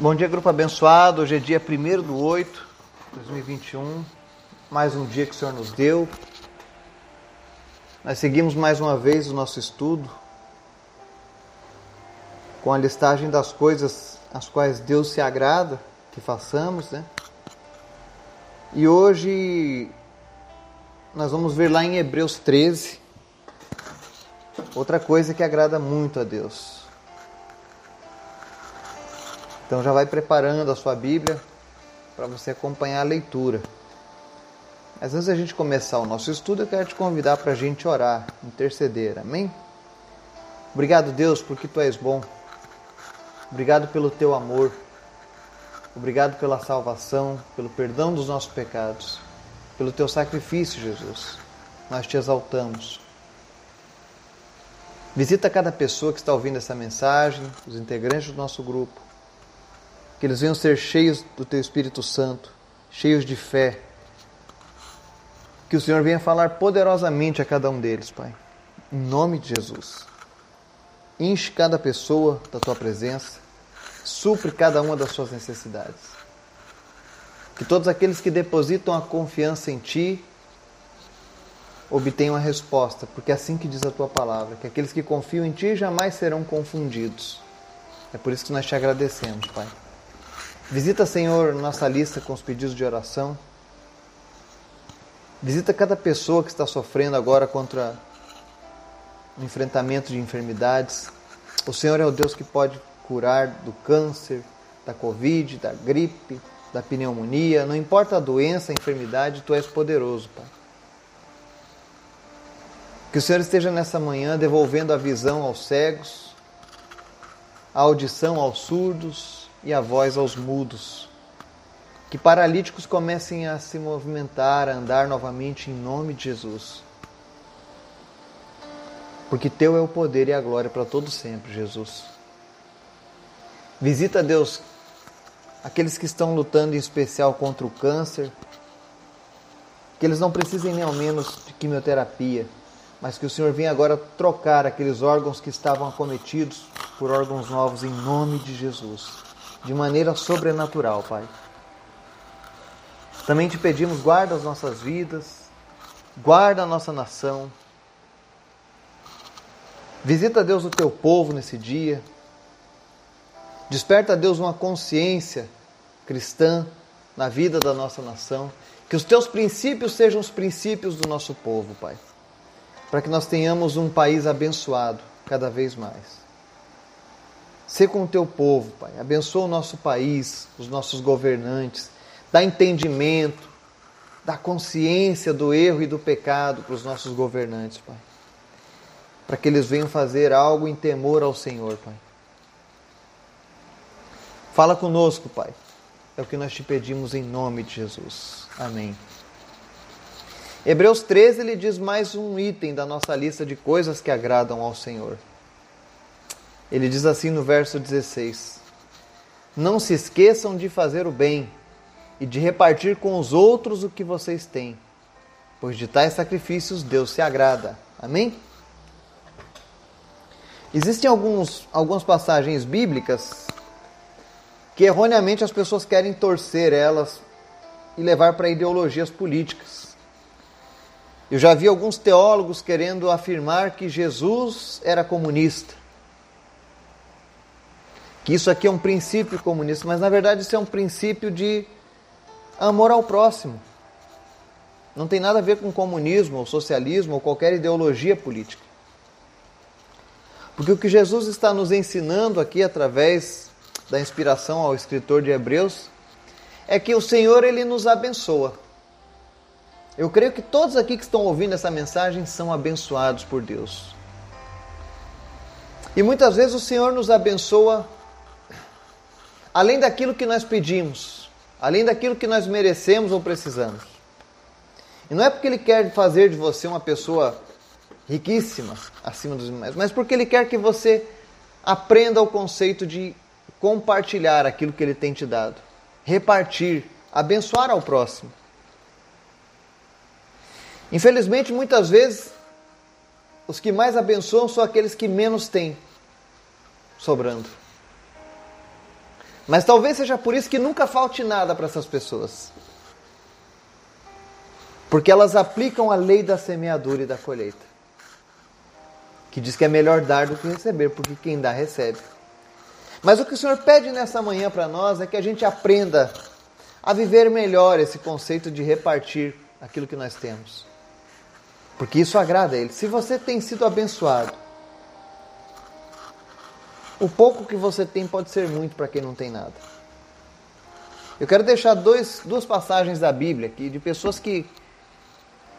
Bom dia, grupo abençoado. Hoje é dia 1 do 8 de 2021. Mais um dia que o Senhor nos deu. Nós seguimos mais uma vez o nosso estudo com a listagem das coisas as quais Deus se agrada que façamos, né? E hoje nós vamos ver lá em Hebreus 13 outra coisa que agrada muito a Deus. Então já vai preparando a sua Bíblia para você acompanhar a leitura. Mas antes da gente começar o nosso estudo, eu quero te convidar para a gente orar, interceder. Amém? Obrigado, Deus, porque Tu és bom. Obrigado pelo Teu amor. Obrigado pela salvação, pelo perdão dos nossos pecados, pelo Teu sacrifício, Jesus. Nós te exaltamos. Visita cada pessoa que está ouvindo essa mensagem, os integrantes do nosso grupo que eles venham ser cheios do Teu Espírito Santo, cheios de fé. Que o Senhor venha falar poderosamente a cada um deles, Pai. Em nome de Jesus. Enche cada pessoa da Tua presença, supre cada uma das suas necessidades. Que todos aqueles que depositam a confiança em Ti obtenham a resposta, porque é assim que diz a Tua palavra, que aqueles que confiam em Ti jamais serão confundidos. É por isso que nós te agradecemos, Pai. Visita, Senhor, nossa lista com os pedidos de oração. Visita cada pessoa que está sofrendo agora contra o enfrentamento de enfermidades. O Senhor é o Deus que pode curar do câncer, da Covid, da gripe, da pneumonia. Não importa a doença, a enfermidade, Tu és poderoso, Pai. Que o Senhor esteja nessa manhã devolvendo a visão aos cegos, a audição aos surdos, e a voz aos mudos. Que paralíticos comecem a se movimentar, a andar novamente em nome de Jesus. Porque teu é o poder e a glória para todo sempre, Jesus. Visita, Deus, aqueles que estão lutando em especial contra o câncer, que eles não precisem nem ao menos de quimioterapia, mas que o Senhor venha agora trocar aqueles órgãos que estavam acometidos por órgãos novos em nome de Jesus de maneira sobrenatural, Pai. Também te pedimos, guarda as nossas vidas, guarda a nossa nação. Visita, Deus, o teu povo nesse dia. Desperta, Deus, uma consciência cristã na vida da nossa nação. Que os teus princípios sejam os princípios do nosso povo, Pai. Para que nós tenhamos um país abençoado cada vez mais. Sê com o teu povo, Pai. Abençoa o nosso país, os nossos governantes. Dá entendimento, dá consciência do erro e do pecado para os nossos governantes, Pai. Para que eles venham fazer algo em temor ao Senhor, Pai. Fala conosco, Pai. É o que nós te pedimos em nome de Jesus. Amém. Hebreus 13 ele diz mais um item da nossa lista de coisas que agradam ao Senhor. Ele diz assim no verso 16: Não se esqueçam de fazer o bem e de repartir com os outros o que vocês têm, pois de tais sacrifícios Deus se agrada. Amém? Existem alguns, algumas passagens bíblicas que erroneamente as pessoas querem torcer elas e levar para ideologias políticas. Eu já vi alguns teólogos querendo afirmar que Jesus era comunista que isso aqui é um princípio comunista, mas na verdade isso é um princípio de amor ao próximo. Não tem nada a ver com comunismo ou socialismo ou qualquer ideologia política. Porque o que Jesus está nos ensinando aqui através da inspiração ao escritor de Hebreus é que o Senhor ele nos abençoa. Eu creio que todos aqui que estão ouvindo essa mensagem são abençoados por Deus. E muitas vezes o Senhor nos abençoa além daquilo que nós pedimos, além daquilo que nós merecemos ou precisamos. E não é porque Ele quer fazer de você uma pessoa riquíssima, acima dos demais, mas porque Ele quer que você aprenda o conceito de compartilhar aquilo que Ele tem te dado, repartir, abençoar ao próximo. Infelizmente, muitas vezes, os que mais abençoam são aqueles que menos têm sobrando. Mas talvez seja por isso que nunca falte nada para essas pessoas. Porque elas aplicam a lei da semeadura e da colheita. Que diz que é melhor dar do que receber, porque quem dá recebe. Mas o que o Senhor pede nessa manhã para nós é que a gente aprenda a viver melhor esse conceito de repartir aquilo que nós temos. Porque isso agrada a Ele. Se você tem sido abençoado, o pouco que você tem pode ser muito para quem não tem nada. Eu quero deixar dois, duas passagens da Bíblia aqui de pessoas que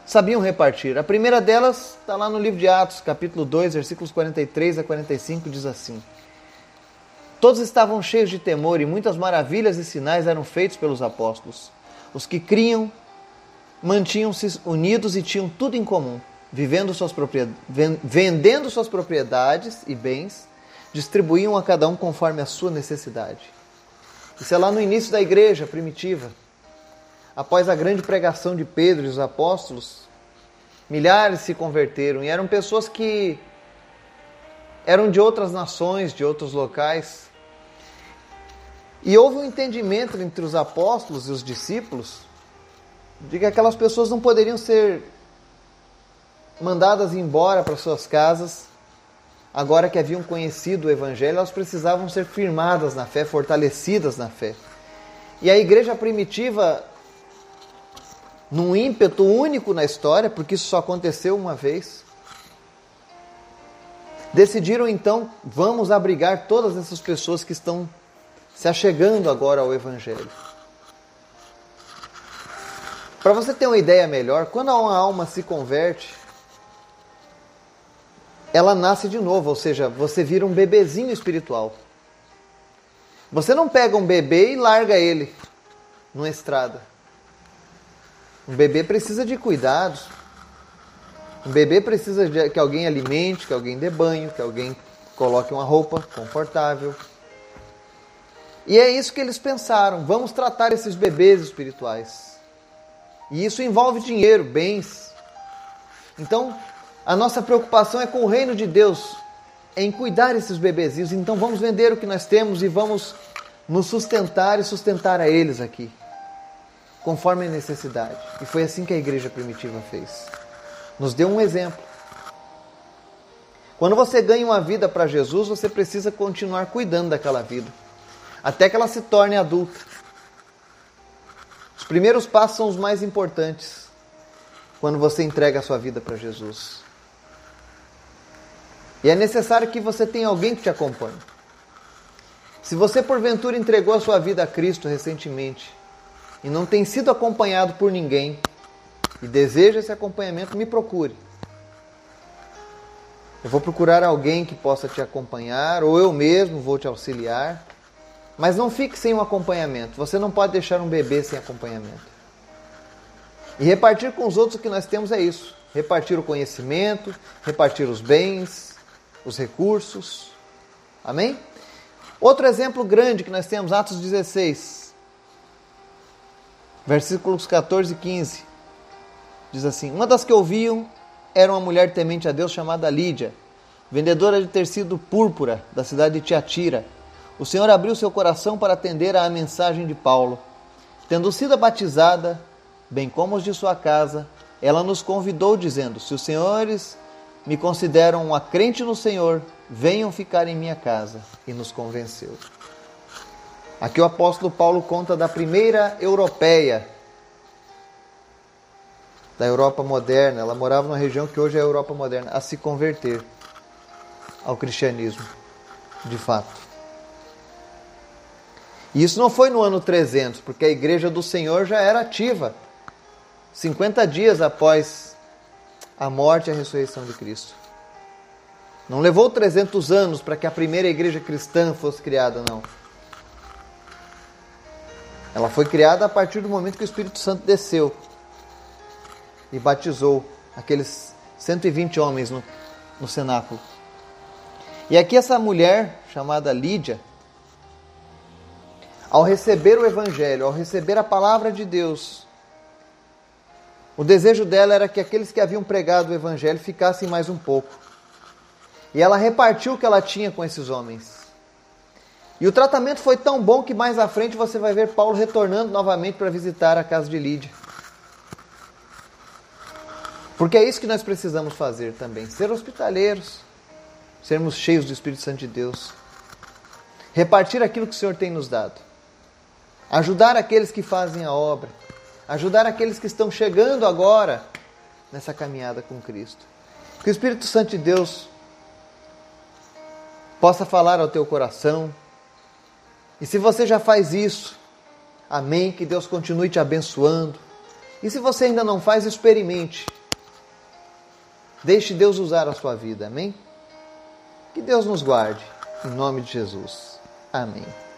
sabiam repartir. A primeira delas está lá no livro de Atos, capítulo 2, versículos 43 a 45, diz assim: Todos estavam cheios de temor e muitas maravilhas e sinais eram feitos pelos apóstolos. Os que criam mantinham-se unidos e tinham tudo em comum, vivendo suas vendendo suas propriedades e bens, distribuíam a cada um conforme a sua necessidade. Isso é lá no início da igreja primitiva. Após a grande pregação de Pedro e os apóstolos, milhares se converteram e eram pessoas que eram de outras nações, de outros locais. E houve um entendimento entre os apóstolos e os discípulos de que aquelas pessoas não poderiam ser mandadas embora para suas casas, agora que haviam conhecido o Evangelho, elas precisavam ser firmadas na fé, fortalecidas na fé. E a igreja primitiva, num ímpeto único na história, porque isso só aconteceu uma vez, decidiram então, vamos abrigar todas essas pessoas que estão se achegando agora ao Evangelho. Para você ter uma ideia melhor, quando uma alma se converte, ela nasce de novo, ou seja, você vira um bebezinho espiritual. Você não pega um bebê e larga ele numa estrada. Um bebê precisa de cuidados. Um bebê precisa de que alguém alimente, que alguém dê banho, que alguém coloque uma roupa confortável. E é isso que eles pensaram: vamos tratar esses bebês espirituais. E isso envolve dinheiro, bens. Então, a nossa preocupação é com o reino de Deus, em cuidar esses bebezinhos. Então, vamos vender o que nós temos e vamos nos sustentar e sustentar a eles aqui, conforme a necessidade. E foi assim que a igreja primitiva fez. Nos deu um exemplo. Quando você ganha uma vida para Jesus, você precisa continuar cuidando daquela vida, até que ela se torne adulta primeiros passos são os mais importantes quando você entrega a sua vida para Jesus. E é necessário que você tenha alguém que te acompanhe. Se você porventura entregou a sua vida a Cristo recentemente e não tem sido acompanhado por ninguém e deseja esse acompanhamento, me procure. Eu vou procurar alguém que possa te acompanhar ou eu mesmo vou te auxiliar mas não fique sem um acompanhamento. Você não pode deixar um bebê sem acompanhamento. E repartir com os outros o que nós temos é isso: repartir o conhecimento, repartir os bens, os recursos. Amém? Outro exemplo grande que nós temos, Atos 16, versículos 14 e 15. Diz assim: Uma das que ouviam era uma mulher temente a Deus chamada Lídia, vendedora de tecido púrpura da cidade de Tiatira o Senhor abriu seu coração para atender à mensagem de Paulo. Tendo sido batizada, bem como os de sua casa, ela nos convidou, dizendo: Se os senhores me consideram uma crente no Senhor, venham ficar em minha casa. E nos convenceu. Aqui o apóstolo Paulo conta da primeira europeia da Europa moderna. Ela morava numa região que hoje é a Europa moderna, a se converter ao cristianismo, de fato. E isso não foi no ano 300, porque a igreja do Senhor já era ativa 50 dias após a morte e a ressurreição de Cristo. Não levou 300 anos para que a primeira igreja cristã fosse criada, não. Ela foi criada a partir do momento que o Espírito Santo desceu e batizou aqueles 120 homens no, no cenáculo. E aqui essa mulher chamada Lídia, ao receber o Evangelho, ao receber a palavra de Deus, o desejo dela era que aqueles que haviam pregado o Evangelho ficassem mais um pouco. E ela repartiu o que ela tinha com esses homens. E o tratamento foi tão bom que mais à frente você vai ver Paulo retornando novamente para visitar a casa de Lídia. Porque é isso que nós precisamos fazer também: ser hospitaleiros, sermos cheios do Espírito Santo de Deus, repartir aquilo que o Senhor tem nos dado, ajudar aqueles que fazem a obra, ajudar aqueles que estão chegando agora nessa caminhada com Cristo. Que o Espírito Santo de Deus possa falar ao teu coração. E se você já faz isso, amém, que Deus continue te abençoando. E se você ainda não faz, experimente Deixe Deus usar a sua vida, amém? Que Deus nos guarde, em nome de Jesus. Amém.